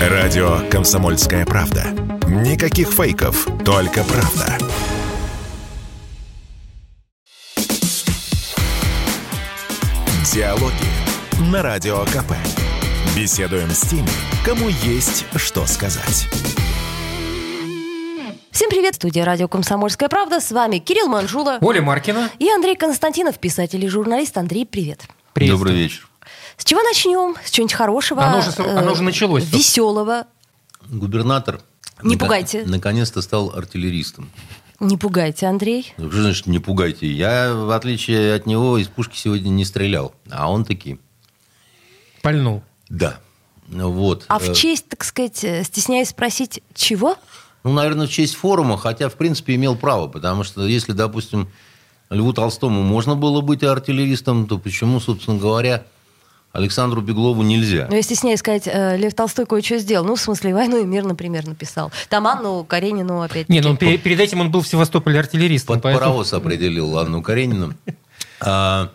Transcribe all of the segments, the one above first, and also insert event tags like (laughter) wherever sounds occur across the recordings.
Радио «Комсомольская правда». Никаких фейков, только правда. Диалоги на Радио КП. Беседуем с теми, кому есть что сказать. Всем привет, студия радио «Комсомольская правда». С вами Кирилл Манжула Оля Маркина. и Андрей Константинов, писатель и журналист. Андрей, привет. Привет. Добрый вечер. С чего начнем? С чего-нибудь хорошего? Оно уже- оно уже началось. Веселого. Губернатор Не нака- пугайте. наконец-то стал артиллеристом. Не пугайте, Андрей. Ну, Что значит не пугайте? Я, в отличие от него, из пушки сегодня не стрелял. А он таки. Пальнул. Да. Вот. А в Э, честь, так сказать, э, стесняюсь спросить, чего? Ну, наверное, в честь форума, хотя, в принципе, имел право. Потому что если, допустим, Льву Толстому можно было быть артиллеристом, то почему, собственно говоря, Александру Беглову нельзя? Ну, я стесняюсь сказать, э, Лев Толстой кое-что сделал. Ну, в смысле, «Войну и мир», например, написал. Там Анну Каренину опять Не, ну пе- перед этим он был в Севастополе артиллеристом. Под поэтому- паровоз определил Анну Каренину. (laughs) А,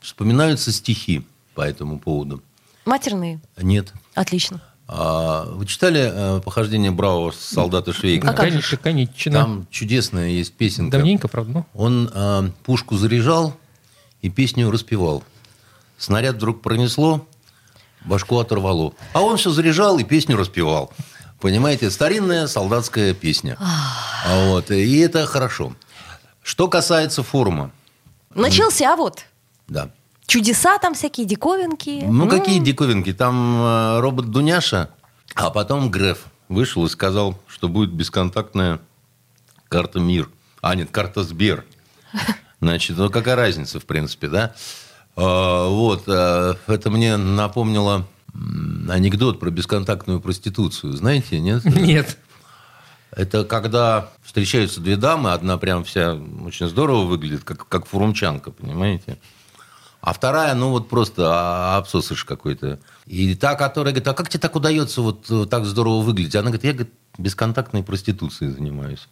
вспоминаются стихи по этому поводу. Матерные. Нет. Отлично. А, вы читали э, «Похождение бравого солдата Швейка»? А? Конечно, конечно. Там чудесная есть песенка. Давненько, правда, ну. Он э, пушку заряжал и песню распевал. Снаряд вдруг пронесло, башку оторвало. А он все заряжал и песню распевал. Понимаете, старинная солдатская песня. А Вот, и это хорошо. Что касается форума, Начался вот. да. Чудеса там всякие, диковинки. Ну, какие диковинки? Там э, робот Дуняша, а потом Греф вышел и сказал, что будет бесконтактная карта МИР. А, нет, карта Сбер. (laughs) Значит, ну какая разница, в принципе, да? А, вот, а, это мне напомнило анекдот про бесконтактную проституцию. Знаете, нет? (laughs) Нет. Это когда встречаются две дамы, одна прям вся очень здорово выглядит, как, как фурумчанка, понимаете? А вторая, ну вот просто а, абсосыш какой-то. И та, которая говорит, а как тебе так удается вот так здорово выглядеть? Она говорит, я говорит, бесконтактной проституцией занимаюсь.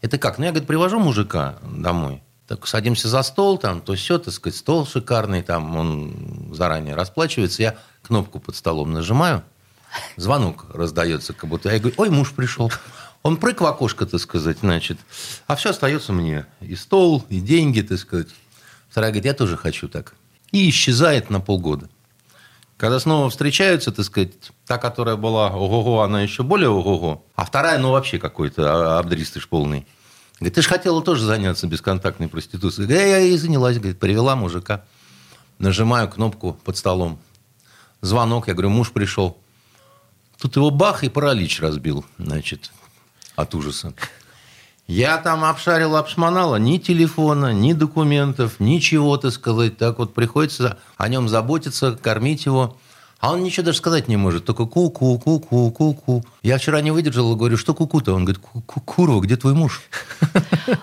Это как? Ну, я, говорит, привожу мужика домой. Так садимся за стол, там, то все, так сказать, стол шикарный, там, он заранее расплачивается. Я кнопку под столом нажимаю, звонок раздается, как будто. Я говорю, ой, муж пришел. Он прыг в окошко, так сказать, значит. А все остается мне. И стол, и деньги, так сказать. Вторая говорит, я тоже хочу так. И исчезает на полгода. Когда снова встречаются, так сказать, та, которая была ого-го, она еще более ого-го, а вторая, ну, вообще какой-то а- абдристыш полный. Говорит, ты же хотела тоже заняться бесконтактной проституцией. Говорит, я и занялась, говорит, привела мужика. Нажимаю кнопку под столом. Звонок, я говорю, муж пришел. Тут его бах и паралич разбил, значит, от ужаса. Я там обшарил, обшмонала, ни телефона, ни документов, ничего, так сказать. Так вот приходится о нем заботиться, кормить его. А он ничего даже сказать не может, только ку-ку, ку-ку, ку-ку. Я вчера не выдержал и говорю, что ку-ку-то? Он говорит, «Ку-ку, курва, где твой муж?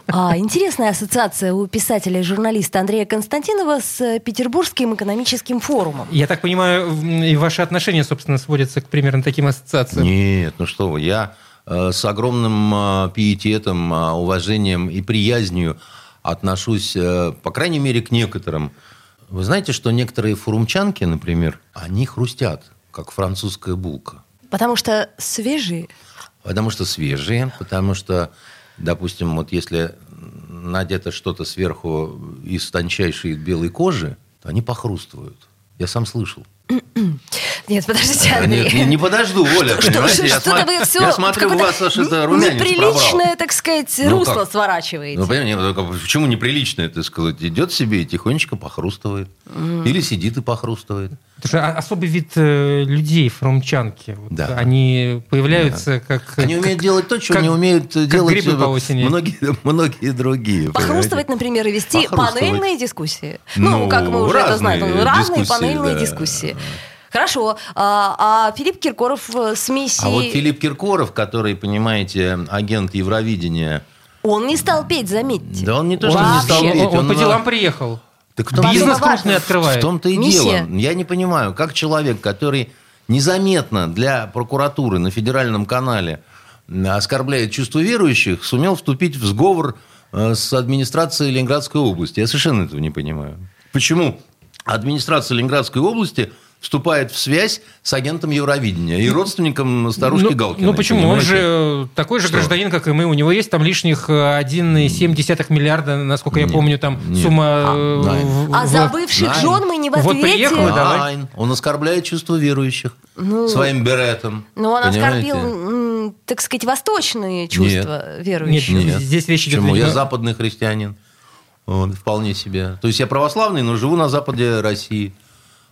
А, интересная ассоциация у писателя и журналиста Андрея Константинова с э, Петербургским экономическим форумом. Я так понимаю, и ваши отношения, собственно, сводятся к примерно таким ассоциациям. Нет, ну что вы, я э, с огромным э, пиететом, уважением и приязнью отношусь, по крайней мере, к некоторым. Вы знаете, что некоторые фурумчанки, например, они хрустят, как французская булка. Потому что свежие. Потому что свежие, потому что, допустим, вот если надето что-то сверху из тончайшей белой кожи, то они похрустывают. Я сам слышал. Нет, подождите, Андрей. Нет, не, не подожду, Оля, Что, понимаете? я, что-то сма- вы все я смотрю, у вас аж это румянец неприличное, так сказать, Ну русло как? сворачиваете. Ну, понимаете, ну, почему неприлично это сказать? Идет себе и тихонечко похрустывает. Или сидит и похрустывает. Это же о- особый вид э, людей, фрумчанки. Вот Да. Они появляются как... Они как- умеют делать то, чего не умеют как делать грибы по осени. многие, многие другие. Похрустывать, понимаете? например, и вести панельные дискуссии. Ну, Ну, как мы уже это знаем, разные панельные да. дискуссии. Хорошо. А, а Филипп Киркоров э, с миссией... А вот Филипп Киркоров, который, понимаете, агент Евровидения, Он не стал петь, заметьте. да он не то, что Он, не стал он- петь, он по на- делам приехал. Так в том- Бизнес крупный открывает. В том-то и Миссия. дело. Я не понимаю, как человек, который незаметно для прокуратуры на федеральном канале оскорбляет чувство верующих, сумел вступить в сговор э, с администрацией Ленинградской области. Я совершенно этого не понимаю. Почему администрация Ленинградской области вступает в связь с агентом Евровидения и родственником старушки ну, Галкиной. Ну почему? понимаете? Он же такой же Что? гражданин, как и мы. У него есть там лишних э, 1,7 миллиарда, насколько я Нет, помню, там нет. сумма... А, э, в- А в- за бывших Найн. жен мы не в Вот ответе. приехала, давай. Найн. Он оскорбляет чувства верующих Ну, своим беретом. Ну, он Понимаете? оскорбил, так сказать, восточные чувства верующих. Нет. Нет. Здесь речь идет Почему? Я западный христианин. Вот, вполне себе. То есть я православный, но живу на западе России.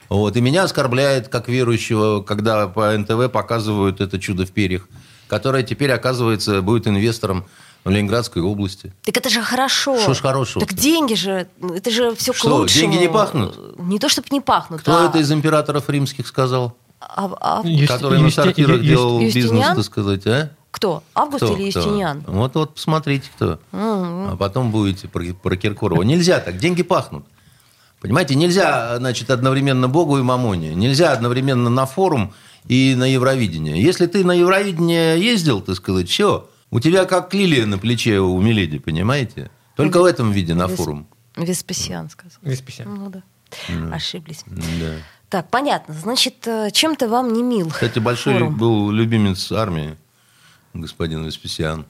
Вот. И меня оскорбляет как верующего, когда по НТВ показывают это чудо в перьях, которое теперь, оказывается, будет инвестором в Ленинградской области. Так это же хорошо. Что ж хорошего-то? Так деньги же, это же все к Что, лучшему. деньги не пахнут? Не то, чтобы не пахнут. Кто а- это из императоров римских сказал? а- а- Юсти- который на Юсти- сортирах Ю- делал Юстиниан? бизнес, так сказать, а? Кто? Август Кто? или Кто? Юстиниан? Вот, вот, посмотрите, кто. А потом будете про, про Киркорова. Нельзя так, деньги пахнут. Понимаете, нельзя, значит, одновременно Богу и Мамоне. Нельзя одновременно на форум и на Евровидение. Если ты на Евровидение ездил, так сказать, все, у тебя как лилия на плече у Миледи, понимаете? Только в этом виде на Вес- форум. Веспасиан сказал. Веспасиан. Ну да. Ошиблись. Да. Так, понятно. Значит, э, чем-то вам не мил. Кстати, большой форум. был любимец армии, господин Веспасиан.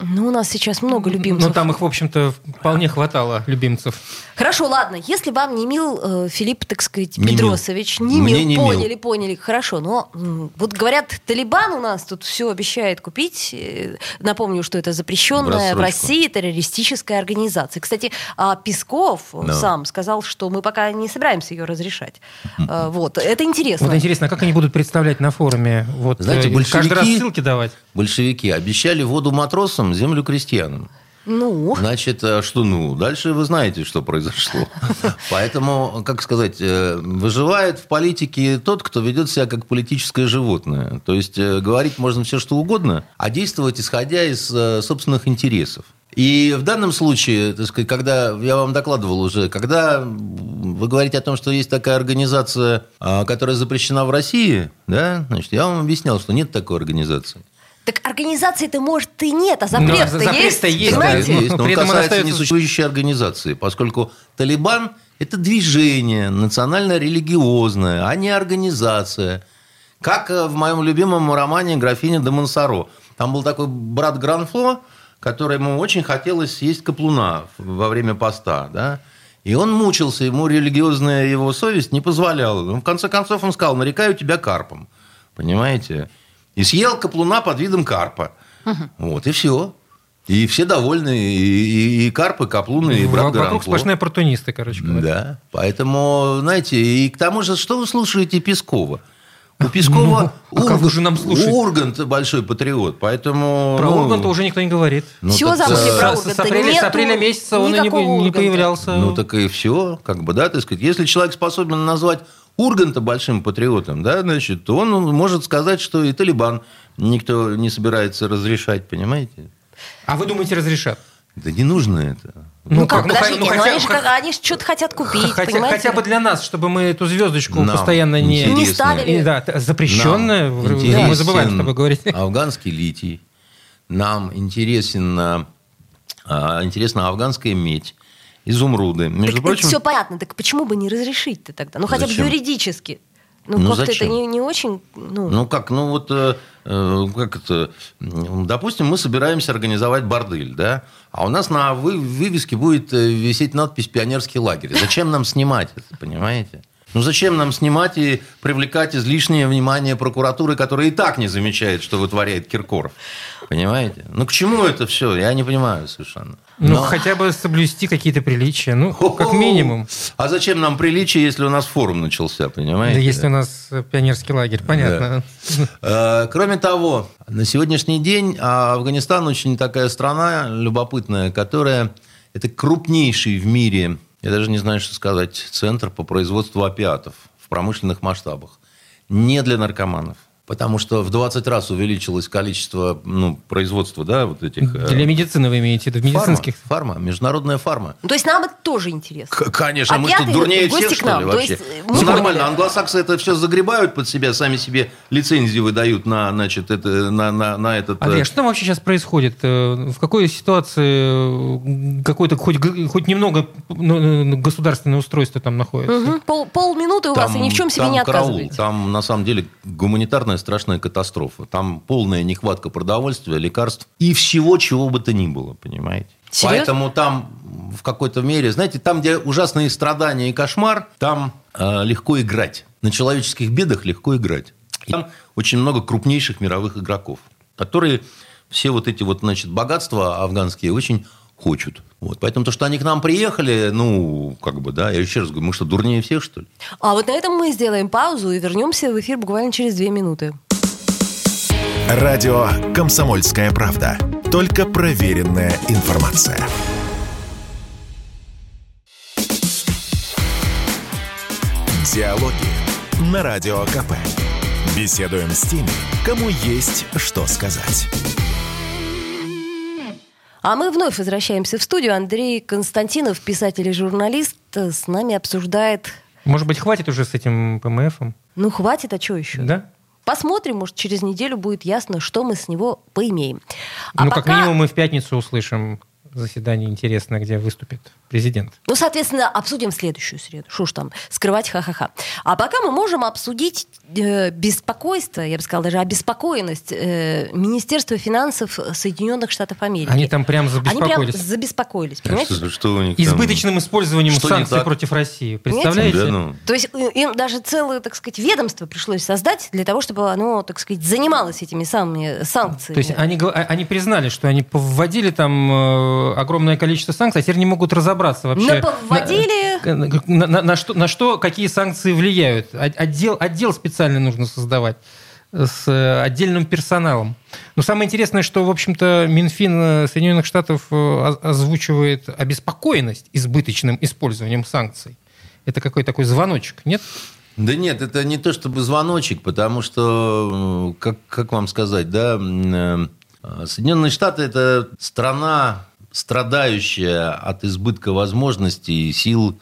Ну, у нас сейчас много любимцев. Ну, там их, в общем-то, вполне хватало, любимцев. Хорошо, ладно. Если вам не мил э, Филипп, так сказать, Не мил. Педросович, не Мне мил, не мил. поняли, поняли, хорошо. Но вот говорят, Талибан у нас тут все обещает купить. Э, Напомню, что это запрещенная В. России террористическая организация. Кстати, а Песков Да. сам сказал, что мы пока не собираемся ее разрешать. Э, Вот, это интересно. Вот интересно, а как они будут представлять на форуме? Вот, Знаете, э, каждый раз большевики- ссылки давать? Большевики обещали воду матросам, землю крестьянам. Ну, Значит, а что ну? Дальше вы знаете, что произошло. (laughs) Поэтому, как сказать, э, выживает в политике тот, кто ведет себя как политическое животное. То есть э, говорить можно все, что угодно, а действовать исходя из э, собственных интересов. И в данном случае, так сказать, когда я вам докладывал уже, когда вы говорите о том, что есть такая организация, а, которая запрещена в России, да, значит, я вам объяснял, что нет такой организации. Так организации-то, может, и нет, а Ну, запрет-то запрет-то есть. есть, да. понимаете? Ну, есть, но при этом касается остается- несуществующей организации, поскольку Талибан – это движение национально-религиозное, а не организация. Как э, в моем любимом романе «Графиня де Монсоро». Там был такой брат Гранфло, которому очень хотелось съесть каплуна во время поста, да? И он мучился, ему религиозная его совесть не позволяла. Ну, в конце концов, он сказал, нарекаю тебя карпом. Понимаете? И съел каплуна под видом карпа. Вот, и все. И все довольны, и, и, и карп, и каплун, и брат Во- Вокруг Гранфло. сплошные оппортунисты, короче говоря. Да, поэтому, знаете, и к тому же, что вы слушаете Пескова? У Пескова Ну, а как же нам слушаете? Ургант большой патриот, поэтому... Про ну, Урганта уже никто не говорит. ну, Всё так, забыли э, про С- Урганта. С апреля, с апреля месяца он и не, не появлялся. Ну, так и все, как бы, да, так сказать. Если человек способен назвать Урганта большим патриотом, да, значит, он может сказать, что и Талибан никто не собирается разрешать, понимаете? А вы думаете, разрешат? Да не нужно это. Ну, как, ну, хотя- подождите, ну, ну, хотя- они же как- они же что-то хотят купить, хотя, понимаете? хотя бы для нас, чтобы мы эту звездочку Нам постоянно не... интересно. Не ставили. Да, запрещенная, Нам мы забываем с тобой говорить. Афганский литий. Нам интересен, а, интересна афганская медь, изумруды. Между Так прочим, все понятно, так почему бы не разрешить-то тогда? Ну, хотя бы Зачем? юридически. Ну, Ну, как-то это не, не очень... Ну, ну как, ну вот, э, э, как это, допустим, мы собираемся организовать бордель, да, а у нас на вы- вывеске будет э, висеть надпись «Пионерский лагерь». Зачем нам снимать это, понимаете? Ну зачем нам снимать и привлекать излишнее внимание прокуратуры, которая и так не замечает, что вытворяет Киркоров? Понимаете? Ну к чему это все? Я не понимаю совершенно. Ну, Но- хотя бы соблюсти какие-то приличия. Ну, как минимум. А зачем нам приличие, если у нас форум начался, Да понимаете? если у нас э, пионерский лагерь, понятно. Э, Кроме того, на сегодняшний день а, Афганистан очень такая страна любопытная, которая это крупнейший в мире, я даже не знаю, что сказать, центр по производству опиатов в промышленных масштабах. Не для наркоманов. Потому что в 20 раз увеличилось количество ну, производства, да, вот этих... э, Для медицины вы имеете в виду, медицинских? Фарма, фарма, международная фарма. Ну, то есть нам это тоже интересно. К- конечно, а мы что, дурнее всех, что ли, вообще? Есть, ну, нормально, англосаксы это все загребают под себя, сами себе лицензии выдают на, значит, это, на, на, на этот... Андрей, а что там вообще сейчас происходит? В какой ситуации какое-то хоть, хоть немного государственное устройство там находится? Угу. Пол, полминуты у там, вас и ни в чем себе не отказываете. Караул, там, на самом деле, гуманитарная страшная катастрофа. Там полная нехватка продовольствия, лекарств и всего, чего бы то ни было, понимаете? Серьезно? Поэтому там в какой-то мере, знаете, там, где ужасные страдания и кошмар, там э, легко играть. На человеческих бедах легко играть. И там очень много крупнейших мировых игроков, которые все вот эти вот, значит, богатства афганские очень хочут. Вот. Поэтому то, что они к нам приехали, ну, как бы, да, я еще раз говорю, мы что, дурнее всех, что ли? А вот на этом мы сделаем паузу и вернемся в эфир буквально через две минуты. Радио «Комсомольская правда». Только проверенная информация. Диалоги на Радио КП. Беседуем с теми, кому есть что сказать. А мы вновь возвращаемся в студию. Андрей Константинов, писатель и журналист, с нами обсуждает... Может быть, хватит уже с этим ПМФом? Ну, хватит, а что еще? Да? Посмотрим, может, через неделю будет ясно, что мы с него поимеем. А ну, пока... как минимум, мы в пятницу услышим заседание интересное, где выступит президент. Ну, соответственно, обсудим следующую среду. Что ж там, скрывать ха-ха-ха. А пока мы можем обсудить э, беспокойство, я бы сказала, даже обеспокоенность э, Министерства финансов Соединенных Штатов Америки. Они там прям забеспокоились. Они прям забеспокоились, понимаете? Что, что у них Избыточным использованием что санкций против России. Представляете? Да, ну. То есть э, им даже целое, так сказать, ведомство пришлось создать для того, чтобы оно, так сказать, занималось этими самыми санкциями. То есть они, они признали, что они вводили там э, огромное количество санкций, а теперь не могут разобраться вообще. Наповодили. На, на, на, на, что, на что, какие санкции влияют. Отдел, отдел специально нужно создавать с э, отдельным персоналом. Но самое интересное, что, в общем-то, Минфин э, Соединенных Штатов э, озвучивает обеспокоенность избыточным использованием санкций. Это какой такой звоночек, нет? Да нет, это не то чтобы звоночек, потому что, как, как вам сказать, да, Соединенные Штаты – это страна страдающая от избытка возможностей, сил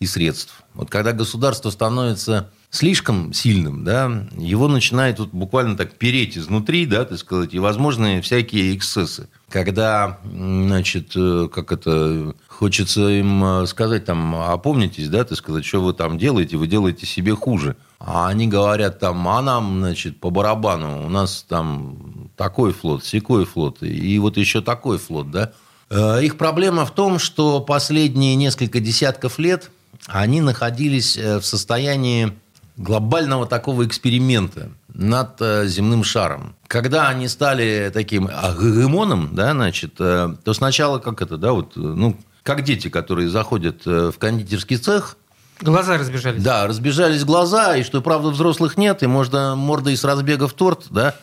и средств. Вот когда государство становится слишком сильным, да, его начинает вот буквально так переть изнутри, да, так сказать, и возможны всякие эксцессы. Когда, значит, э, как это, хочется им э, сказать, там, опомнитесь, да, так сказать, что вы там делаете, вы делаете себе хуже. А они говорят там, а нам, значит, по барабану, у нас там такой флот, секой флот, и вот еще такой флот, да. Э, их проблема в том, что последние несколько десятков лет они находились э, в состоянии глобального такого эксперимента над э, земным шаром. Когда они стали таким гегемоном, да, значит, то сначала как это, да, вот, ну, как дети, которые заходят в кондитерский цех, Глаза разбежались. Да, разбежались глаза, и что, правда, взрослых нет, и можно мордой с разбега в торт, да.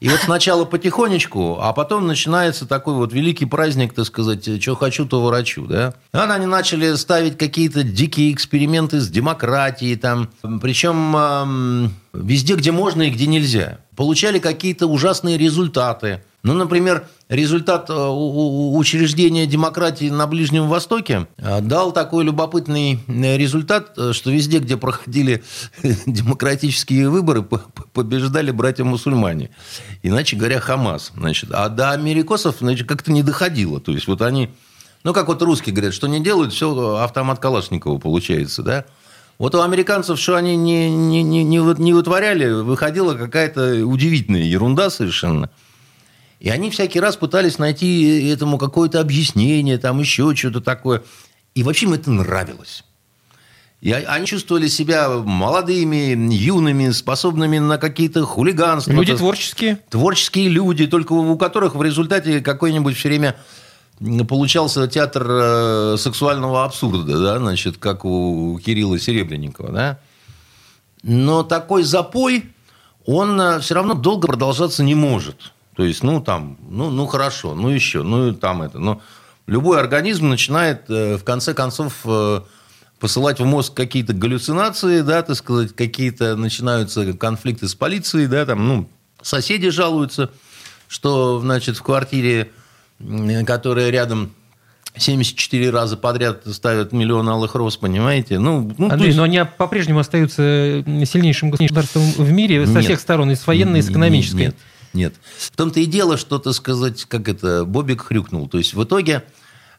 И вот сначала потихонечку, а потом начинается такой вот великий праздник, так сказать, что хочу, то ворочу, да. Они начали ставить какие-то дикие эксперименты с демократией там, причем везде, где можно и где нельзя. Получали какие-то ужасные результаты. Ну, например, результат э, учреждения демократии на Ближнем Востоке э, дал такой любопытный э, результат, что везде, где проходили (laughs) демократические выборы, побеждали братья-мусульмане. Иначе говоря, Хамас. Значит, а до америкосов значит, как-то не доходило. То есть, вот они... Ну, как вот русские говорят, что не делают, все автомат Калашникова получается, да? Вот у американцев, что они не, не, не, не вытворяли, выходила какая-то удивительная ерунда совершенно – и они всякий раз пытались найти этому какое-то объяснение, там еще что-то такое. И вообще им это нравилось. И они чувствовали себя молодыми, юными, способными на какие-то хулиганства. Люди творческие. Творческие люди, только у которых в результате какой-нибудь все время получался театр э, сексуального абсурда, да, значит, как у Кирилла Серебренникова, да. Но такой запой, он э, все равно долго продолжаться не может. То есть, ну, там, ну, ну хорошо, ну еще, ну, там это. Но любой организм начинает, э, в конце концов, э, посылать в мозг какие-то галлюцинации, да, так сказать, какие-то начинаются конфликты с полицией, да, там, ну, соседи жалуются, что, значит, в квартире, которая рядом 74 раза подряд ставят миллион алых роз, понимаете? Ну, ну Андрей, есть- но они по-прежнему остаются сильнейшим государством в мире со Нет. всех сторон, и с военной, и с экономической. Нет, нет. В том-то и дело, что, так сказать, как это, Бобик хрюкнул. То есть в итоге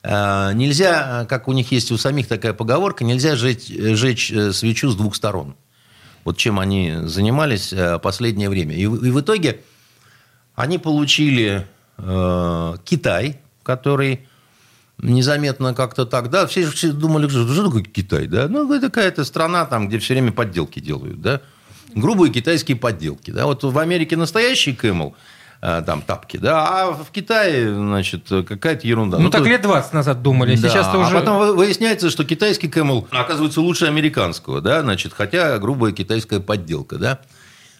э, нельзя, как у них есть у самих такая поговорка, нельзя жечь, жечь э, свечу с двух сторон. Вот чем они занимались э, последнее время. И, и в итоге они получили э, Китай, который незаметно как-то так, да, все, все думали, что, что такое Китай, да, ну, это какая-то страна там, где все время подделки делают, да, грубые китайские подделки, да, вот в Америке настоящий Кэмл, э, там тапки, да, а в Китае, значит, какая-то ерунда. Ну, так то- лет 20 назад думали, да, сейчас-то а уже... потом вы- выясняется, что китайский Camel оказывается лучше американского, да, значит, хотя грубая китайская подделка, да.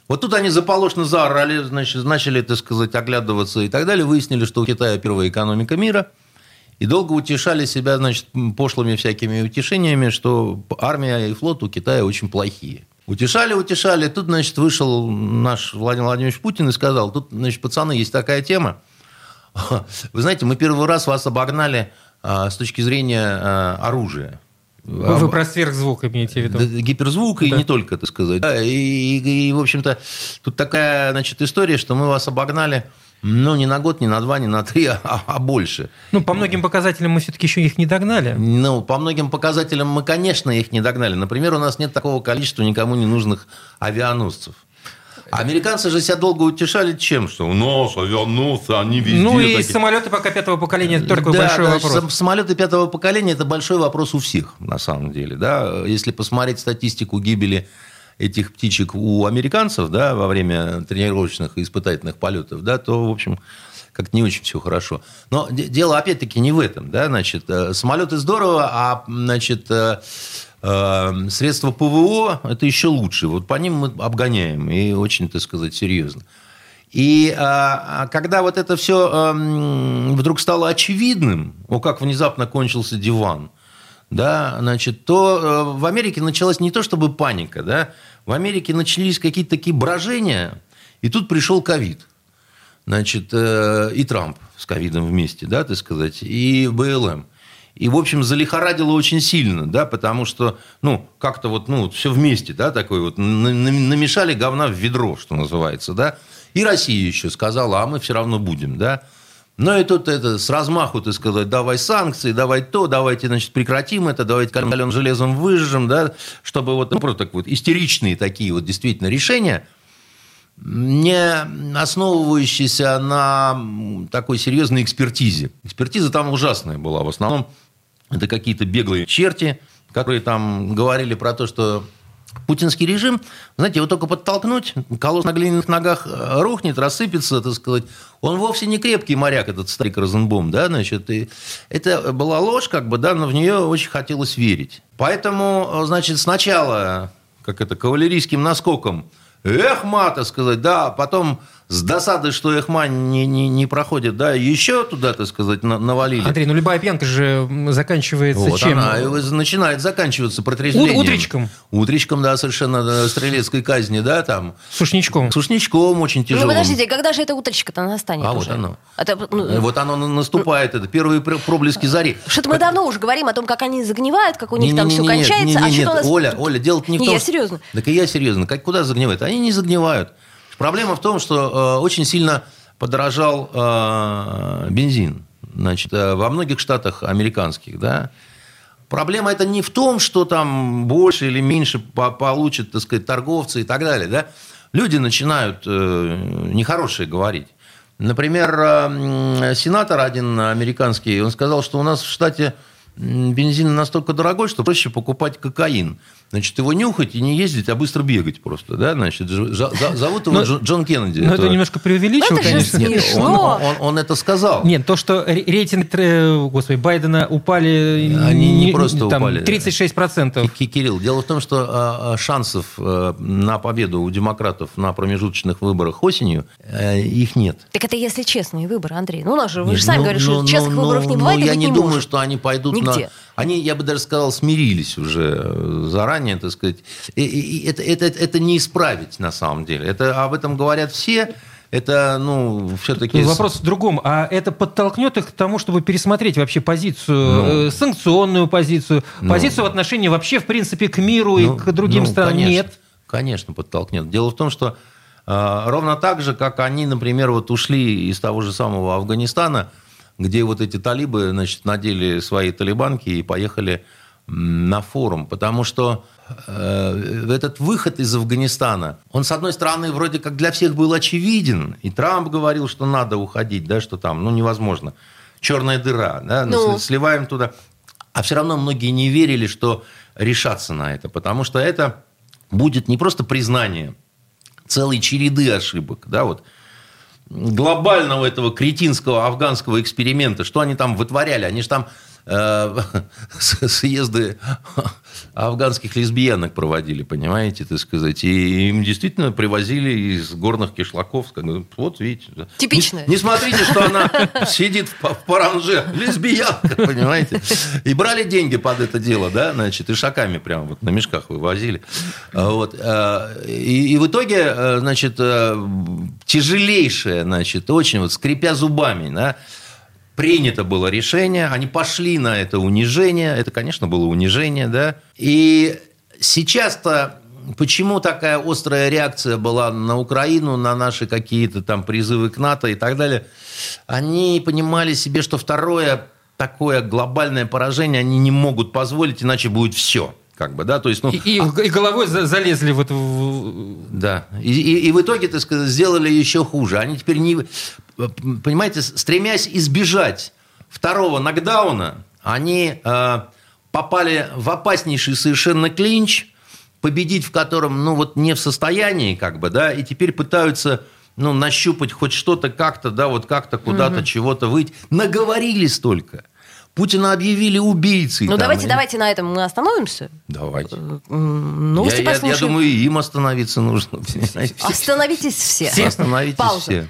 Вот тут они заполошно заорали, значит, начали, так сказать, оглядываться и так далее, выяснили, что у Китая первая экономика мира, и долго утешали себя, значит, пошлыми всякими утешениями, что армия и флот у Китая очень плохие. Утешали, утешали. Тут, значит, вышел наш Владимир Владимирович Путин и сказал, тут, значит, пацаны, есть такая тема. (laughs) Вы знаете, мы первый раз вас обогнали а, с точки зрения а, оружия. Вы, вы про сверхзвук имеете в виду? Да, гиперзвук, и Да. не только, так сказать. И, и- и, в общем-то, тут такая, значит, история, что мы вас обогнали, ну, не на год, не на два, не на три, (laughs) а, а больше. Ну, по многим показателям мы все-таки еще их не догнали. Ну, по многим показателям мы, конечно, их не догнали. Например, у нас нет такого количества никому не нужных авианосцев. Американцы же себя долго утешали чем? Что у нас авианосцы, они везде ну, и такие». самолеты пока пятого поколения, это только Да, большой да, вопрос. сам- Самолеты пятого поколения – это большой вопрос у всех, на самом деле. Да? Если посмотреть статистику гибели этих птичек у американцев да, во время тренировочных и испытательных полетов, да, то, в общем, как-то не очень все хорошо. Но де- дело, опять-таки, не в этом. Да? Значит, э, самолеты здорово, а значит, э, э, средства ПВО – это еще лучше. Вот по ним мы обгоняем, и очень, так сказать, серьезно. И а, а, когда вот это все вдруг стало очевидным, о, как внезапно кончился диван, да, значит, то в Америке началась не то чтобы паника, да, в Америке начались какие-то такие брожения, и тут пришел ковид. Значит, э, и Трамп с ковидом вместе, да, так сказать, и БЛМ. И, в общем, залихорадило очень сильно, да, потому что, ну, как-то вот, ну, все вместе, да, такой вот, на- на- намешали говна в ведро, что называется, да. И Россия еще сказала, а мы все равно будем, да. Ну и тут это с размаху, ты сказать, давай санкции, давай то, давайте, значит, прекратим это, давайте каленым железом выжжем, да, чтобы вот, ну, просто так вот истеричные такие вот действительно решения, не основывающиеся на такой серьезной экспертизе. Экспертиза там ужасная была. В основном это какие-то беглые черти, которые там говорили про то, что путинский режим, знаете, его только подтолкнуть, колосс на глиняных ногах э, рухнет, рассыпется, так сказать. Он вовсе не крепкий моряк, этот старик Розенбом, да, значит. И это была ложь, как бы, да, но в нее очень хотелось верить. Поэтому, значит, сначала, как это, кавалерийским наскоком Эхма, так сказать, да, потом с досады, что Эхма не, не, не проходит, да, еще туда, так сказать, на- навалили. Андрей, ну любая пьянка же заканчивается Вот чем? она и начинает заканчиваться протрезвлением. Ут- утречком? Утречком, да, совершенно да, стрелецкой казни, да, там. Сушничком. Сушничком очень Ну, тяжелым. подождите, когда же это утречко-то настанет А уже? вот оно. Это, ну, Э, Вот оно на- наступает, это первые пр- проблески зари. Что-то мы давно уже говорим о том, как они загнивают, как у них там все кончается. а не-не-не, что-то у нас... Оля, Оля, дело не в Не, том... я что- серьезно. Так и я серьезно. Как, куда загнивают? Они не загнивают. Проблема в том, что э, очень сильно подорожал э, бензин. Значит, э, во многих штатах американских, да, Проблема это не в том, что там больше или меньше по- получат, так сказать, торговцы и так далее, да. Люди начинают нехорошее говорить. Например, сенатор один американский, он сказал, что у нас в штате бензин настолько дорогой, что проще покупать кокаин. Значит, его нюхать и не ездить, а быстро бегать просто, да, значит. За- за- Зовут его Но- Джон- Джон Кеннеди. Ну, это немножко преувеличил, Ну, это конечно. Нет, он, он- он- он это сказал. Нет, то, что ре- рейтинг господи, Байдена упали Они не просто там, упали. 36%. Ки- Кирилл, дело в том, что а, а, шансов э, на победу у демократов на промежуточных выборах осенью э, их нет. Так это если честные выборы, Андрей. Ну, у нас же, вы же сами ну, говорите, ну, что честных ну, выборов не ну, бывает, и Я не не думаю, может. что они пойдут Никто Где? Они, я бы даже сказал, смирились уже э, заранее, так сказать. И, и это, это, это не исправить на самом деле. Это, об этом говорят все. Это, ну, все-таки... Вопрос в другом. А это подтолкнет их к тому, чтобы пересмотреть вообще позицию, Ну. э, санкционную позицию, Ну. позицию в отношении вообще, в принципе, к миру и Ну, к другим ну, странам? конечно, Нет. Конечно, подтолкнет. Дело в том, что э, ровно так же, как они, например, вот ушли из того же самого Афганистана, где вот эти талибы, значит, надели свои талибанки и поехали на форум. Потому что э, этот выход из Афганистана, он, с одной стороны, вроде как для всех был очевиден. И Трамп говорил, что надо уходить, да, что там, ну, невозможно. Черная дыра, да, Ну. сливаем туда. А все равно многие не верили, что решатся на это, потому что это будет не просто признание целой череды ошибок, да, вот глобального этого кретинского афганского эксперимента, что они там вытворяли, они же там (laughs) съезды афганских лесбиянок проводили, понимаете, так сказать, и им действительно привозили из горных кишлаков, вот видите. да. Типичное. Не, не смотрите, что она (laughs) сидит в, па- в паранже, лесбиянка, понимаете, и брали деньги под это дело, да, значит, и шаками прямо вот на мешках вывозили, А, вот, э, и, и в итоге, э, значит, э, тяжелейшее, значит, очень вот скрипя зубами, да, принято было решение, они пошли на это унижение, это, конечно, было унижение, да, и сейчас-то почему такая острая реакция была на Украину, на наши какие-то там призывы к НАТО и так далее, они понимали себе, что второе такое глобальное поражение они не могут позволить, иначе будет все. Как бы, да, то есть, ну, И, и- и головой за- залезли в эту... да. И, и- и в итоге, так сказать, сделали еще хуже. Они теперь не... Понимаете, стремясь избежать второго нокдауна, они э, попали в опаснейший совершенно клинч, победить в котором, ну, вот не в состоянии, как бы, да, и теперь пытаются, ну, нащупать хоть что-то как-то, да, вот как-то куда-то чего-то выйти. Наговорились только. Путина объявили убийцей. Ну, там, давайте, и- давайте на этом мы остановимся. Давайте. М, Новости я, я- я думаю, и им остановиться нужно. (laughs) Остановитесь все. Остановитесь Пауза. все.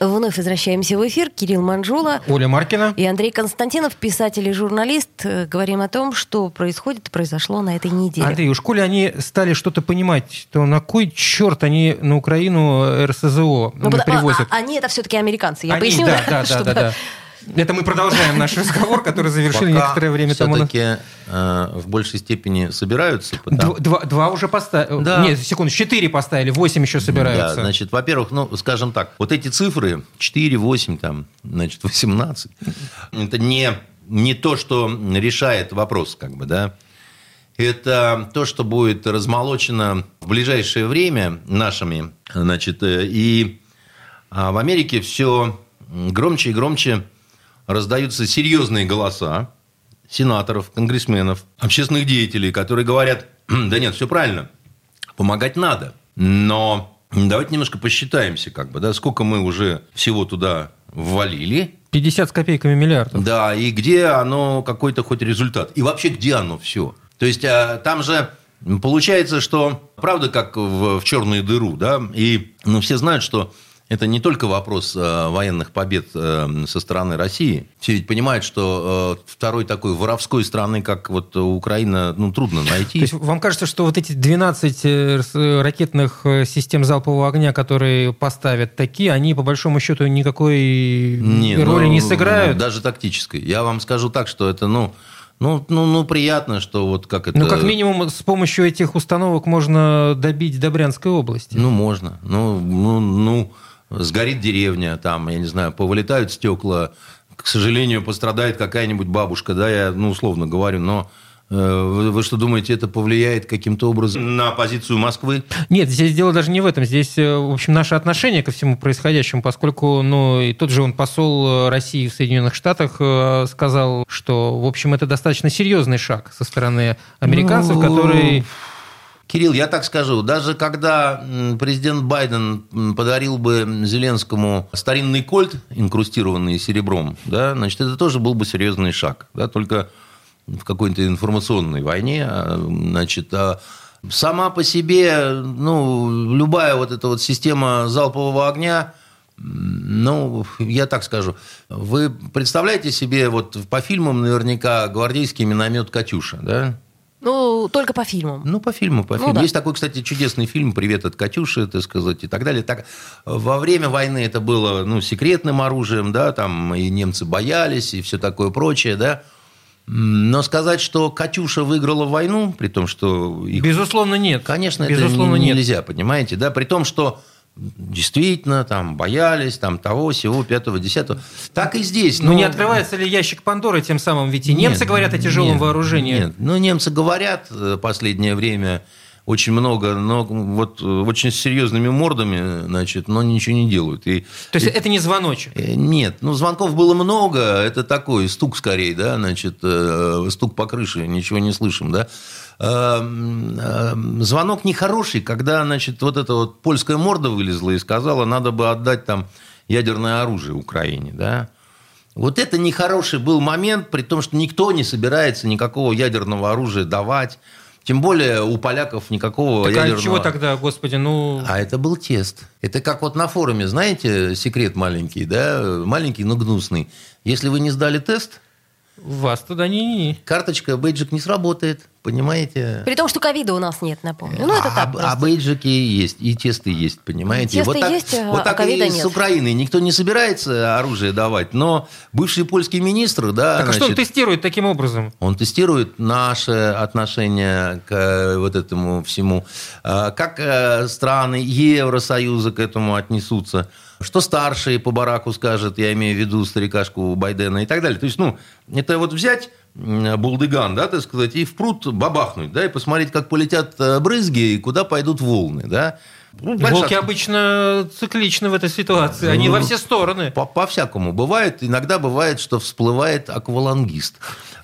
Вновь возвращаемся в эфир. Кирилл Манжула Оля Маркина. и Андрей Константинов, писатель и журналист. Э, Говорим о том, что происходит и произошло на этой неделе. Андрей, уж коли они стали что-то понимать, то на кой черт они на Украину РСЗО Ну, потому- привозят? а- а- они это все-таки американцы. Я Они, поясню, да, (laughs) да, да, чтобы- да, да. Это мы продолжаем наш разговор, который завершили Пока некоторое время тому назад. все-таки э, в большей степени собираются. потому- Дв- Два, два уже поставили. Да. Нет, секунду, четыре поставили, восемь еще собираются. Да, значит, во-первых, ну, скажем так, вот эти цифры 4, 8, там, значит, 18, это не, не то, что решает вопрос, как бы, да. Это то, что будет размолочено в ближайшее время нашими, значит, э, и а, в Америке все громче и громче раздаются серьезные голоса сенаторов, конгрессменов, общественных деятелей, которые говорят, да нет, все правильно, помогать надо, но давайте немножко посчитаемся, как бы, да, сколько мы уже всего туда ввалили, 50 с копейками миллиардов. да, и где оно какой-то хоть результат, и вообще где оно все. То есть а, там же получается, что правда как в, в черную дыру, да, и ну, все знают, что это не только вопрос э, военных побед э, со стороны России. Все ведь понимают, что э, второй такой воровской страны, как вот Украина, ну, трудно найти. То есть вам кажется, что вот эти 12 э, с- ракетных систем залпового огня, которые поставят такие, они по большому счету никакой Не, роли ну, не сыграют? Даже тактической. Я вам скажу так, что это, ну, ну, ну, ну приятно, что вот как это... Ну, как минимум, с помощью этих установок можно добить до Брянской области. Ну, можно. Ну, ну, ну, сгорит деревня, там, я не знаю, повылетают стекла, к сожалению, пострадает какая-нибудь бабушка, да, я, ну, условно говорю, но Э, Вы, вы что думаете, это повлияет каким-то образом на позицию Москвы? Нет, здесь дело даже не в этом. Здесь, э, в общем, наше отношение ко всему происходящему, поскольку, ну, и тот же он посол э, России в Соединенных Штатах сказал, что, в общем, это достаточно серьезный шаг со стороны американцев, Ну, который... Кирилл, я так скажу, даже когда президент Байден подарил бы Зеленскому старинный кольт, инкрустированный серебром, да, значит, это тоже был бы серьезный шаг. Да, только в какой-то информационной войне, а, значит, а сама по себе, ну, любая вот эта вот система залпового огня, ну, я так скажу, вы представляете себе, вот по фильмам наверняка гвардейский миномет «Катюша», да? Ну, только по фильмам. Ну, по фильму, по Ну, фильму. да. Есть такой, кстати, чудесный фильм «Привет от Катюши», так сказать, и так далее. Так, во время войны это было, ну, секретным оружием, да, там и немцы боялись, и все такое прочее, да. Но сказать, что Катюша выиграла войну, при том, что их Безусловно, нет. Конечно, Безусловно, это не- нет. нельзя, понимаете, да, при том, что действительно там боялись, там того, всего, пятого, десятого. Так и здесь. Ну, не открывается ли ящик Пандоры тем самым? Ведь и немцы Нет, говорят о тяжелом нет, вооружении. Нет, ну, немцы говорят э, последнее время очень много, но вот э, очень серьезными мордами, значит, но ничего не делают. И, То есть это не звоночек. Э, Нет, ну звонков было много, это такой стук скорее, да, значит, стук по крыше, ничего не слышим, да. Э, э, Звонок нехороший, когда, значит, вот эта вот польская морда вылезла и сказала, надо бы отдать там ядерное оружие Украине, да. Вот это нехороший был момент, при том, что никто не собирается никакого ядерного оружия давать. Тем более у поляков никакого Так ядерного... а чего тогда, господи, ну... А это был тест. Это как вот на форуме, знаете, секрет маленький, да, маленький, но гнусный. Если вы не сдали тест, Вас туда не... карточка, бейджик не сработает, понимаете? При том, что ковида у нас нет, напомню. Ну, это а, так а просто. бейджики есть, и тесты есть, понимаете? Тесты вот так, есть, а вот так ковида и нет. с Украиной. Никто не собирается оружие давать, но бывший польский министр, да, Так а что он значит, тестирует таким образом? Он тестирует наше отношение к э, вот этому всему. Э, Как э, страны Евросоюза к этому отнесутся. Что старший по бараку скажет, я имею в виду старикашку Байдена и так далее. То есть, ну, это вот взять булдыган, да, так сказать, и в пруд бабахнуть, да, и посмотреть, как полетят э, брызги и куда пойдут волны, да. Ну, Волки обычно цикличны в этой ситуации. Они Ну, во все стороны. по- По-всякому бывает. Иногда бывает, что всплывает аквалангист.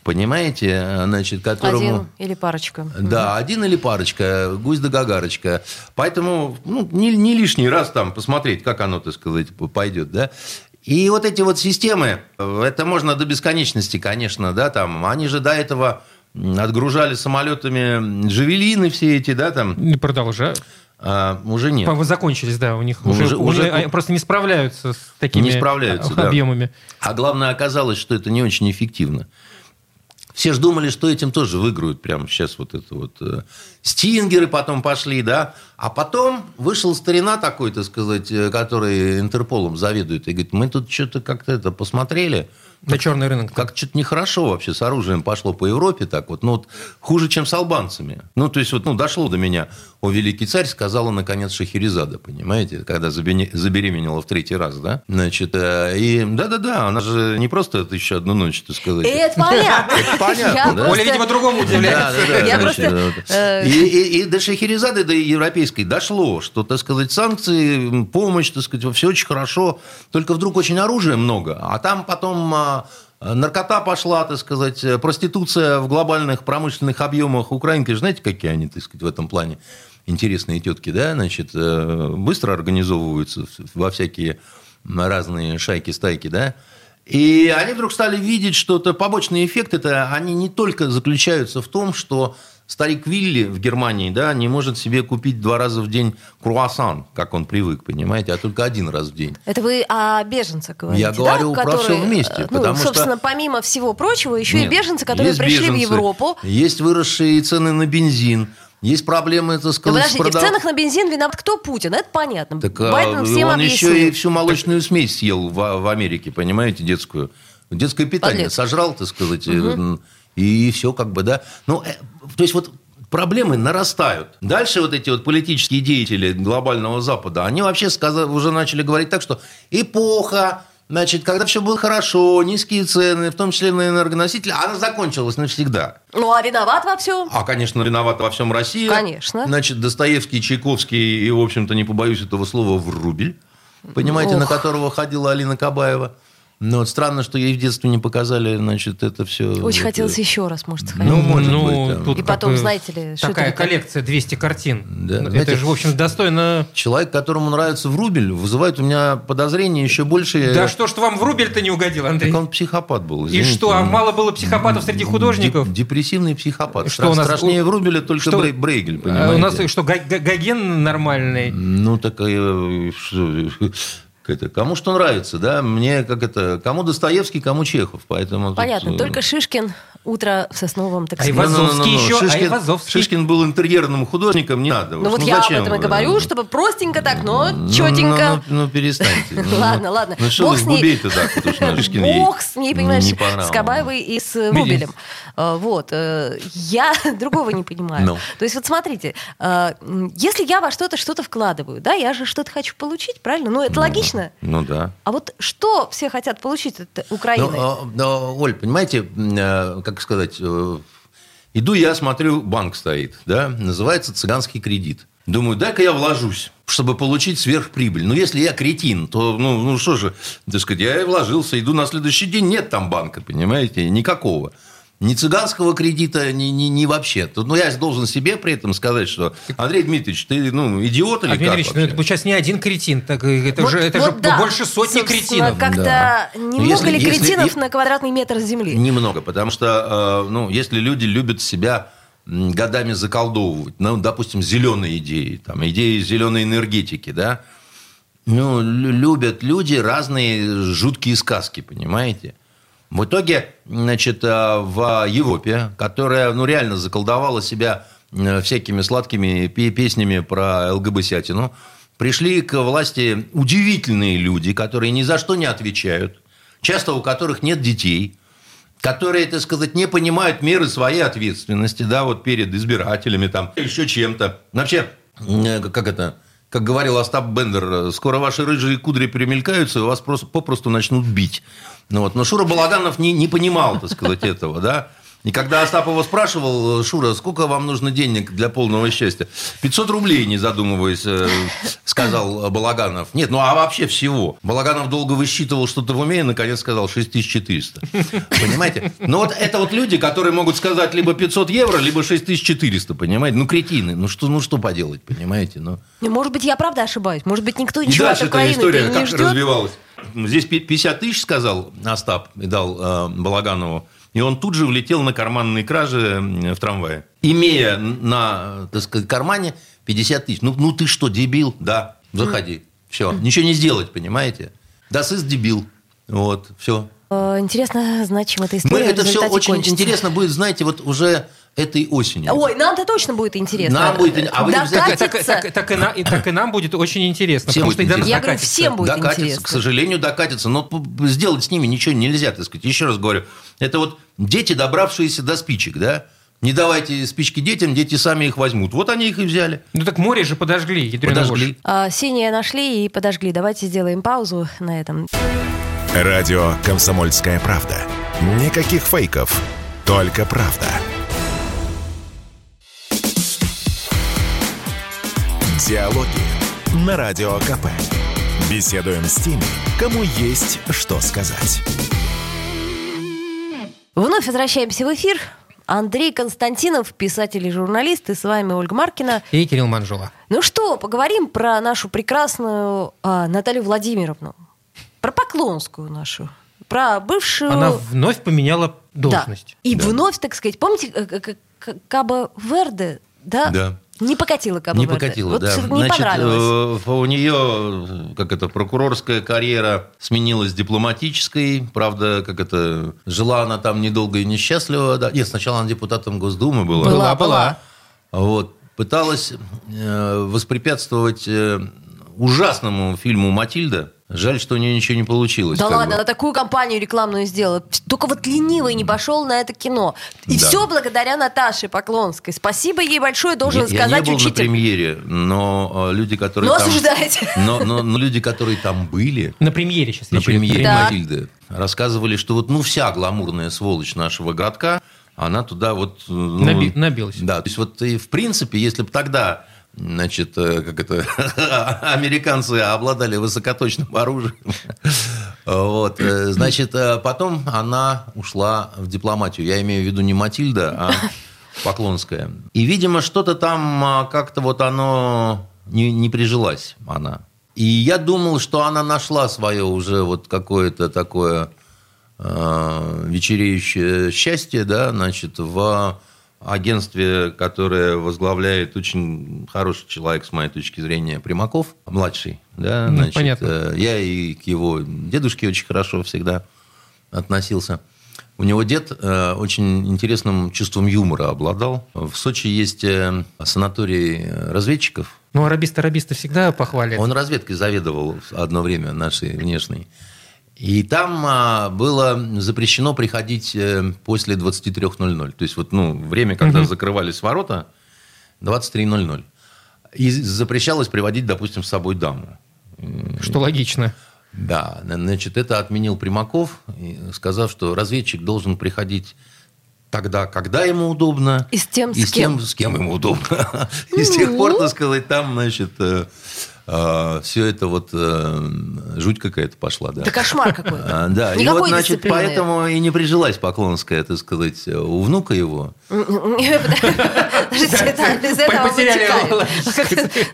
Понимаете, э, значит, которому... Один или парочка. Да, один или парочка, гусь да гагарочка. Поэтому ну, не, не лишний раз там посмотреть, как оно, так сказать, пойдет, да. И вот эти вот системы, э, это можно до бесконечности, конечно, да, там, они же до этого отгружали самолетами джавелины все эти, да, там, И продолжают. а, уже нет. По- Закончились, да, у них уже, уже- уже они просто не справляются с такими Не справляются, да. объемами. А главное, оказалось, что это не очень эффективно. Все же думали, что этим тоже выиграют прямо сейчас вот это вот. э, Стингеры потом пошли, да. А потом вышел старина такой, так сказать, э, который Интерполом заведует. И говорит, мы тут что-то как-то это посмотрели. На черный рынок. Как что-то нехорошо вообще с оружием пошло по Европе так вот. Ну, вот хуже, чем с албанцами. Ну, то есть, вот, ну, дошло до меня. О, великий царь сказала, наконец, Шахерезада, понимаете? Когда забеременела в третий раз, да? Значит, э, и да-да-да, она же не просто это еще одну ночь, так сказать. Это понятно. (laughs) Это понятно, да? Оля, видимо, другому удивляется. Э, И, до Шахерезады, до европейской дошло, что, так сказать, санкции, помощь, так сказать, все очень хорошо, только вдруг очень оружия много, а там потом а, наркота пошла, так сказать, э, проституция в глобальных промышленных объемах. Украинки же знаете, какие они, так сказать, в этом плане интересные тетки, да, значит, э, быстро организовываются во всякие разные шайки-стайки, да, и они вдруг стали видеть, что это побочный эффект, это они не только заключаются в том, что старик Вилли в Германии, да, не может себе купить два раза в день круассан, как он привык, понимаете, а только один раз в день. Это вы о беженцах говорите, Я говорю да? про Которые, всё вместе, э, Ну, потому что- собственно, помимо всего прочего, еще и Нет, беженцы, которые пришли в беженцы, Европу. Есть выросшие цены на бензин, есть проблемы, так Ну, сказать, подождите, в продав- ценах на бензин виноват кто? Путин, это понятно. Так а, Байден всем он объяснил. еще и всю молочную смесь съел в, в Америке, понимаете, детскую. Детское питание Подлец. сожрал, так сказать, э, и все как бы, да. Ну, э, то есть вот проблемы нарастают. Дальше вот эти вот политические деятели глобального Запада, они вообще сказали, уже начали говорить так, что эпоха Значит, когда все было хорошо, низкие цены, в том числе на энергоносители, она закончилась навсегда. Ну, а виноват во всем? А, конечно, виновата во всем Россия. Конечно. Значит, Достоевский, Чайковский и, в общем-то, не побоюсь этого слова, Врубель, понимаете, Ох. на которого ходила Алина Кабаева. Но вот странно, что ей в детстве не показали, значит, это все... Очень это- хотелось еще раз, может, сходить. Ну, может быть, да. И потом, знаете ли, что такая это коллекция 200 картин. Да, это знаете, же, в общем, достойно... Человек, которому нравится Врубель, вызывает у меня подозрения еще больше. Да что ж в Врубель-то не угодил, Андрей? Так он психопат был. И извините. что, а мало было психопатов среди художников? Деп- Депрессивный психопат. Что у нас- Страшнее Врубеля только что- Брей- Брейгель, А понимаете? у нас что, Гоген нормальный? Ну, так э, это, кому что нравится, да? Мне как это, кому Достоевский, кому Чехов, поэтому... тут, Понятно, э, только Шишкин утро в Сосновом, так сказать. Айвазовский Ну-ну-ну-ну. еще, а Шишкин, Айвазовский? Шишкин был интерьерным художником, не надо. Ну вот я об этом и говорю, чтобы простенько так, но Ну, четенько. Ну, ну, ну, перестаньте. (laughs) Ну, Ладно, ладно. Ну, что Бог вы с ней. губей-то так, потому что (laughs) Шишкин ей Бог с ней, понимаешь, с. Кабаевой и с Врубелем. Э, Вот. э, Я (laughs) другого не понимаю. Ну. То есть вот смотрите, э, если я во что-то что-то вкладываю, да, я же что-то хочу получить, правильно? Ну, это логично. Ну да. А вот что все хотят получить от Украины? Ну, Оль, понимаете, э, как сказать, э, иду я, смотрю, банк стоит, да, называется цыганский кредит. Думаю, дай-ка я вложусь, чтобы получить сверхприбыль. Ну, если я кретин, то, ну, ну что же, так сказать, я вложился, иду на следующий день, нет там банка, понимаете, никакого. Ни цыганского кредита, ни, ни, ни вообще. Тут, Ну, я должен себе при этом сказать, что, Андрей Дмитриевич, ты, ну, идиот или Андрей как Дмитриевич, ну это сейчас не один кретин, так, э, это Вот- же, это вот же да. больше сотни Собственно, кретинов. Как-то Да. немного Если- ли если- кретинов и- на квадратный метр земли? Немного, потому что, э, ну, если люди любят себя годами заколдовывать, ну, допустим, зеленые идеи, там, идеи зеленой энергетики, да, ну, лю- любят люди разные жуткие сказки, понимаете? В итоге, значит, э, в Европе, которая, ну, реально заколдовала себя э, всякими сладкими пе- песнями про ЛГБТятину, пришли к власти удивительные люди, которые ни за что не отвечают, часто у которых нет детей, которые, так сказать, не понимают меры своей ответственности, да, вот перед избирателями, там, еще чем-то. Вообще, э, как это, как говорил Остап Бендер, скоро ваши рыжие кудри перемелькаются, и вас просто, попросту начнут бить. Ну, вот. Но Шура Балаганов не, не понимал, так сказать, этого, да. И когда Остап его спрашивал, Шура, сколько вам нужно денег для полного счастья? 500 рублей, не задумываясь, э, сказал Балаганов. Нет, ну а вообще всего. Балаганов долго высчитывал что-то в уме и, наконец, сказал 6400. Понимаете? Ну вот это вот люди, которые могут сказать либо 500 евро, либо 6400, понимаете? Ну, кретины. Ну что, ну, что поделать, понимаете? Ну, Ну, Может быть, я правда ошибаюсь. Может быть, никто ничего от дальше эта Украины история не как ждет. развивалась. Здесь пи- 50 тысяч, сказал Остап, и дал э, Балаганову. И он тут же влетел на карманные кражи в трамвае. Имея на, так сказать, кармане 50 тысяч. Ну, ну ты что, дебил? Да, заходи. Все. Ничего не сделать, понимаете? Да, сыс дебил. Вот, все. Э, Интересно знать, чем эта Мы, история в это все очень кончится. интересно будет, знаете, вот уже этой осенью. Ой, нам-то точно будет интересно. Нам будет- а вы не Так, так- Докатится. так- так и на- и так и нам будет очень интересно, Всем потому что будет нас интересно. Я говорю, докатится. всем будет докатится, интересно. к сожалению, докатится. Но сделать с ними ничего нельзя, так сказать. Еще раз говорю, это вот дети, добравшиеся до спичек, да? Не давайте спички детям, дети сами их возьмут. Вот они их и взяли. Ну так море же подожгли, Подожгли. А, синее нашли и подожгли. Давайте сделаем паузу на этом. Радио «Комсомольская правда». Никаких фейков, только правда. Диалоги на Радио КП. Беседуем с теми, кому есть что сказать. Вновь возвращаемся в эфир. Андрей Константинов, писатель и журналист, и с вами Ольга Маркина. И Кирилл Манжула. Ну что, поговорим про нашу прекрасную а, Наталью Владимировну. Про Поклонскую нашу. Про бывшую... Она вновь поменяла Да. должность. И вновь, так сказать, помните, э, к- к- к- Кабо Верде, да? Да. Не покатила Кабо Не Верде. покатило, вот да. не понравилось. э, у нее, как это, прокурорская карьера сменилась дипломатической. Правда, как это, жила она там недолго и несчастливо. Да. Нет, сначала она депутатом Госдумы была. Была, была. Вот. Пыталась э, воспрепятствовать э, ужасному фильму «Матильда». Жаль, что у нее ничего не получилось. Да ладно, бы. она такую кампанию рекламную сделала. Только вот ленивый не пошел на это кино. И Да. все благодаря Наташе Поклонской. Спасибо ей большое, должен я, сказать я не был на учитель. премьере, но э, люди, которые Но там... осуждаете. Но, но- но люди, которые там были, На премьере сейчас. на премьере Так. Матильды, рассказывали, что вот ну вся гламурная сволочь нашего городка, она туда вот... э, ну, Наби- набилась. Да, то есть вот и в принципе, если бы тогда значит, э, как это, (laughs) американцы обладали высокоточным оружием, вот, э, значит, э, потом она ушла в дипломатию. Я имею в виду не Матильда, а Поклонская. И, видимо, что-то там а, как-то вот оно не, не прижилась, она. И я думал, что она нашла свое уже вот какое-то такое э, вечереющее счастье, да, значит, в агентстве, которое возглавляет очень хороший человек, с моей точки зрения, Примаков, младший, да, Ну, значит, понятно. э, я и к его дедушке очень хорошо всегда относился. У него дед э, очень интересным чувством юмора обладал. В Сочи есть э, санаторий разведчиков, Ну, арабисты арабисты всегда похвалят. он разведкой заведовал одно время нашей внешней. И там а, было запрещено приходить э, после 23.00. То есть вот, ну, время, когда закрывались ворота, 23.00. И запрещалось приводить, допустим, с собой даму. Что логично. Да, значит, это отменил Примаков, сказав, что разведчик должен приходить тогда, когда ему удобно. И с тем, и с кем. с кем ему удобно. (laughs) И с тех пор, так сказать, там, значит, все это вот э, жуть какая-то пошла, да. Да кошмар какой. А, Да, и вот, значит, поэтому и не прижилась Поклонская, так сказать, у внука его.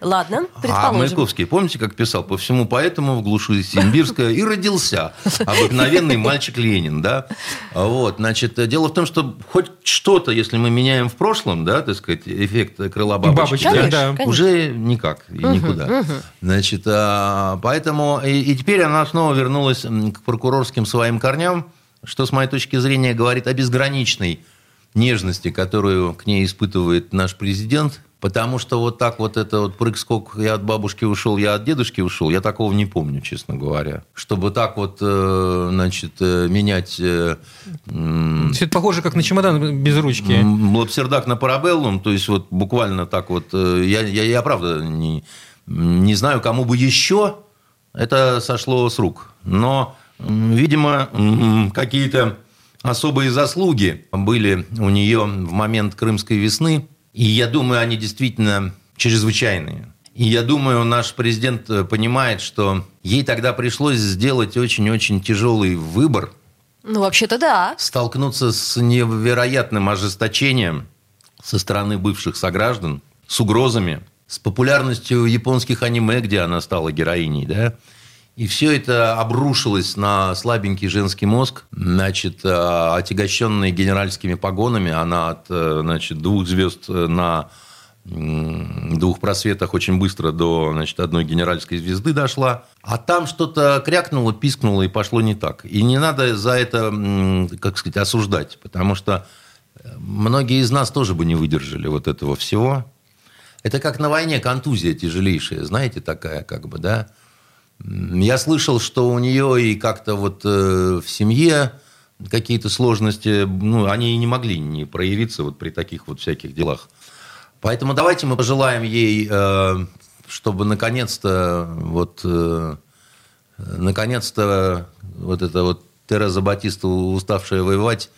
Ладно, А. Маяковский, помните, как писал? По всему поэтому в глуши Симбирска и родился обыкновенный мальчик Ленин, да? Вот, значит, дело в том, что хоть что-то, если мы меняем в прошлом, да, так сказать, эффект крыла бабочки, да, уже никак и никуда. Значит, а, поэтому и, и теперь она снова вернулась к прокурорским своим корням, что, с моей точки зрения, говорит о безграничной нежности, которую к ней испытывает наш президент. Потому что вот так вот это вот прыг-скок, я от бабушки ушел, я от дедушки ушел, я такого не помню, честно говоря. Чтобы так вот, э, значит, э, менять э, Все это похоже, как на чемодан без ручки. Лапсердак на парабеллум, то есть вот буквально так вот. Я, я, я правда не, не знаю, кому бы еще это сошло с рук. Но, видимо, какие-то особые заслуги были у нее в момент Крымской весны. И я думаю, они действительно чрезвычайные. И я думаю, наш президент э, понимает, что ей тогда пришлось сделать очень-очень тяжелый выбор – Ну, вообще-то да. столкнуться с невероятным ожесточением со стороны бывших сограждан, с угрозами, с популярностью японских аниме, где она стала героиней, да, и все это обрушилось на слабенький женский мозг, значит, э, отягощенный генеральскими погонами, она от, э, значит, двух звезд на двух просветах очень быстро до значит, одной генеральской звезды дошла. А там что-то крякнуло, пискнуло и пошло не так. И не надо за это, как сказать, осуждать, потому что многие из нас тоже бы не выдержали вот этого всего. Это как на войне контузия тяжелейшая, знаете, такая как бы, да. Я слышал, что у нее и как-то вот э, в семье какие-то сложности, ну, они и не могли не проявиться вот при таких вот всяких делах. Поэтому давайте мы пожелаем ей, э, чтобы наконец-то вот э, наконец-то вот эта вот Тереза Батиста, уставшая воевать,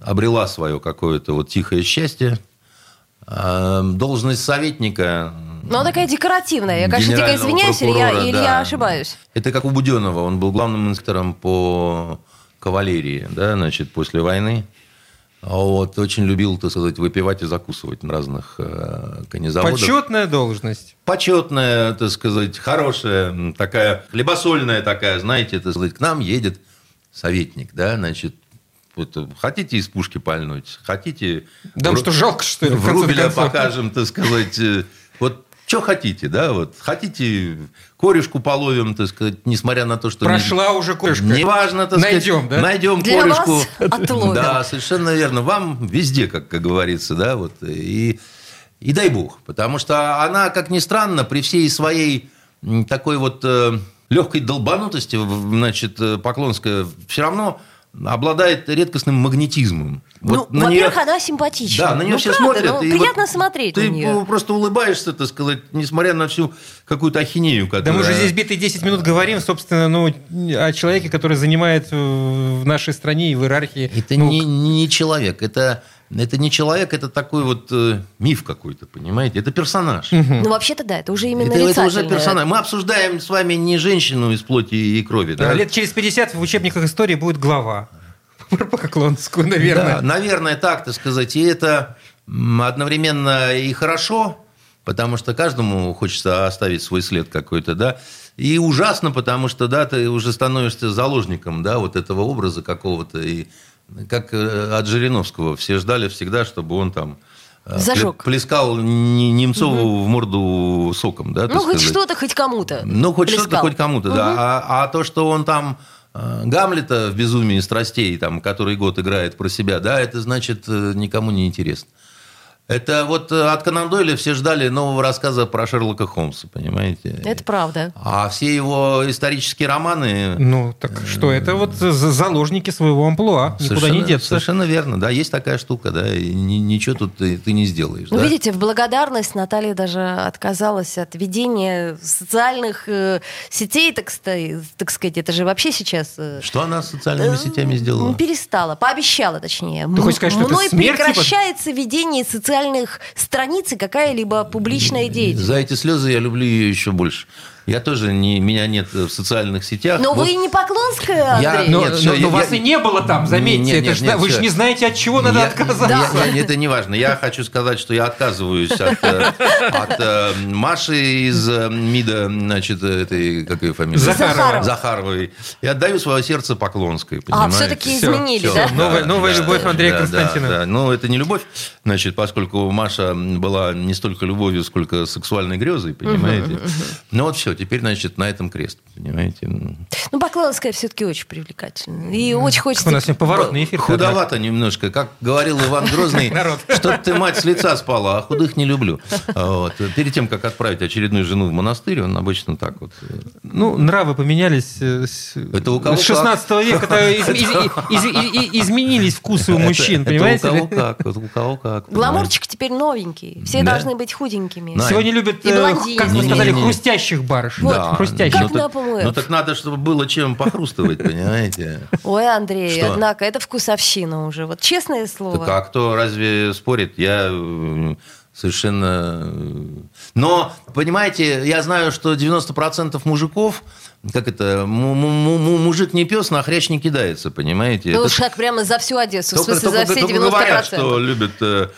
обрела свое какое-то вот тихое счастье. А, Должность советника... Но она такая декоративная. Я, конечно, дико извиняюсь, или я, или да. я ошибаюсь. Это как у Буденова. Он был главным инспектором по кавалерии, да, значит, после войны. А Вот, очень любил, так сказать, выпивать и закусывать на разных э, конезаводах. Почетная должность. Почетная, так сказать, хорошая, такая, хлебосольная такая, знаете, так сказать, к нам едет советник, да, значит, вот, э, хотите из пушки пальнуть, хотите... Да, в- что жалко, что ли, в концов? покажем, так сказать, э, вот что хотите, да, вот, хотите корешку половим, так сказать, несмотря на то, что... не- Прошла уже кошка. Неважно, так Найдем, сказать. да? Найдем Для корешку. вас отловим. Да, совершенно верно. Вам везде, как, как говорится, да, вот. И, и дай бог. Потому что она, как ни странно, при всей своей такой вот э, легкой долбанутости, значит, э, Поклонская все равно обладает редкостным магнетизмом. Ну, во-первых, неё- она симпатична. Да, на нее Ну, все правда, смотрят. ну, и приятно вот смотреть Ты на нее. просто улыбаешься, так сказать, несмотря на всю какую-то ахинею, которая... Да мы же здесь битые 10 минут говорим, собственно, ну, о человеке, который занимает э, в нашей стране и в иерархии. Это ну, не, не человек, это, это не человек, это такой вот э, миф какой-то, понимаете? Это персонаж. Ну, вообще-то да, это уже именно Это, это уже персонаж. Мы обсуждаем с вами не женщину из плоти и крови. Да? да, Лет через 50 в учебниках истории будет глава. Про Поклонскую, наверное. Да, наверное, так, так сказать. И это одновременно и хорошо, потому что каждому хочется оставить свой след какой-то, да. И ужасно, потому что, да, ты уже становишься заложником, да, вот этого образа какого-то. И как э, от Жириновского. Все ждали всегда, чтобы он там э, Зажег. пле- плескал Немцову в морду соком, да, Ну, хоть сказать. что-то, хоть кому-то. Ну, хоть что-то, плескал. хоть кому-то, да. А, а то, что он там э, Гамлета в «Безумии страстей», там, который год играет про себя, да, это значит никому не интересно. Это вот э, от Конан Дойля все ждали нового рассказа про Шерлока Холмса, понимаете? Это правда. А все его исторические романы... Ну, так что, это вот за- заложники своего амплуа. Никуда Совершенно, не деться. совершенно верно, да, есть такая штука, да, и ни- ничего тут ты, ты не сделаешь. Ну, да? видите, в благодарность Наталья даже отказалась от ведения социальных э, сетей, так, так сказать. Это же вообще сейчас... э, Что она с социальными сетями сделала? Ну, Перестала, пообещала, точнее. Ты хочешь сказать, что это Мной смерть, типа? прекращается ведение социальных страниц и какая-либо публичная деятельность. За эти слезы я люблю ее еще больше. Я тоже не, меня нет в социальных сетях. Но Вот вы не Поклонская, Я- Андрей? Но, Нет, всё, но- но я- вас я- и не было там, заметьте. Нет, это нет, ж- нет, вы же не знаете, от чего надо Я- отказаться. я- я- это не важно. Я хочу сказать, что я отказываюсь от, э, от, э, Маши из э, МИДа, значит, этой, как ее фамилия? Захарова. Захаровой. И отдаю свое сердце Поклонской, А, понимаете? все-таки Всё, изменили, всё. да? Новая- новая любовь Андрея да, Константина. Да, да. Ну, это не любовь, значит, поскольку Маша была не столько любовью, сколько сексуальной грезой, понимаете? Ну вот все, теперь, значит, на этом крест, понимаете? Ну, Поклонская все-таки очень привлекательна. И очень Как хочется... у нас сегодня поворотный эфир. Худовато немножко. Как говорил Иван (laughs) Грозный, что ты, мать, с лица спала, а худых не люблю. (laughs) Вот. Перед тем, как отправить очередную жену в монастырь, он обычно так вот. Ну, нравы поменялись э, с, Это у кого с 16 века. то из- из- из- из- из- изменились вкусы у мужчин, Это- понимаете? Это у кого как, вот у кого как. Гламурчик теперь новенький. Все Да. должны быть худенькими. Сегодня любят, э, как вы сказали, Не-не-не. Хрустящих барышень. Да. Хрустящих. Как ну, на так, ну так надо, чтобы было чем похрустывать, (laughs) понимаете? Ой, Андрей, Что? однако, это вкусовщина уже. Вот честное слово. Так а кто разве спорит? Я э, совершенно... э, Но, понимаете, я знаю, что 90% мужиков, как это, му- му- му- мужик не пес, на хрящ не кидается, понимаете? Ну Это уж как прямо за всю Одессу, в только- смысле, за только- все только 90%. говорят, что любят э,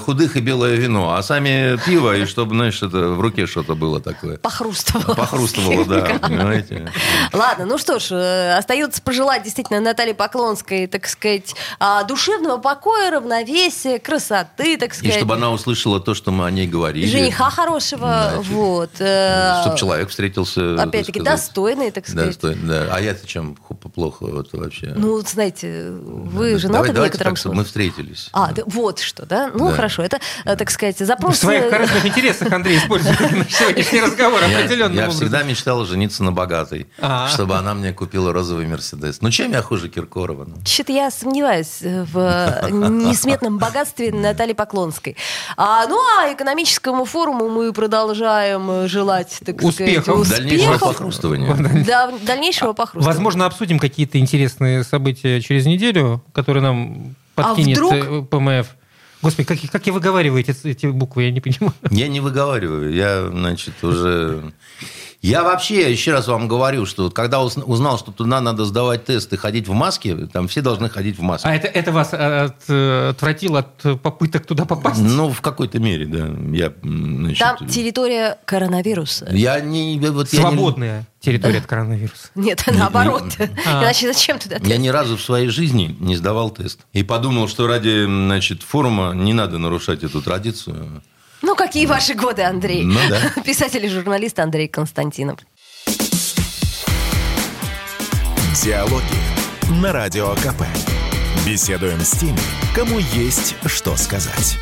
худых и белое вино, а сами пиво, и чтобы, знаешь, это в руке что-то было такое. Похрустывало. Похрустывало, да, понимаете? Ладно, ну что ж, э, остается пожелать действительно Наталье Поклонской, так сказать, а, душевного покоя, равновесия, красоты, так И сказать. чтобы она услышала то, что мы о ней говорили. Жениха хорошего, Значит, вот. э, Чтобы человек встретился. так Опять-таки, достойный, так сказать. Достойный, да. А я-то чем плохо вот вообще? Ну, знаете, вы женаты давай- в некотором так, чтобы мы смысле. встретились. А, да, вот что, да? Ну, Да. хорошо, это, э, так сказать, запрос... В своих э, корыстных интересах Андрей использует (laughs) сегодняшний разговор определенным я всегда мечтал жениться на богатой, А. чтобы она мне купила розовый Мерседес. Ну, чем я хуже Киркорова? ну? Что-то я сомневаюсь в э, несметном богатстве Натальи Поклонской. А, ну, а экономическому форуму мы продолжаем э, желать, так Успехов. сказать, Дальнейшего успехов. похрустывания. Да, дальнейшего похрустывания. Возможно, обсудим какие-то интересные события через неделю, которые нам А подкинет вдруг? э, ПМФ. Господи, как, как и выговариваете эти буквы, я не понимаю. Я не выговариваю. Я, значит, уже... Я вообще, еще раз вам говорю, что вот когда уз- узнал, что туда надо сдавать тест и ходить в маске, там все должны ходить в маске. А это, это вас э, от- э, отвратило от попыток туда попасть? Ну, в какой-то мере, да. Я, значит, Там территория коронавируса. Я не... Вот я не- Свободная территория от коронавируса. Нет, (laughs) наоборот. (laughs) А. Иначе зачем туда? Я ни разу в своей жизни не сдавал тест. И подумал, что ради значит, форума не надо нарушать эту традицию. Ну, какие ваши годы, Андрей? Ну да. (laughs) Писатель и журналист Андрей Константинов. Диалоги на Радио КП. Беседуем с теми, кому есть что сказать.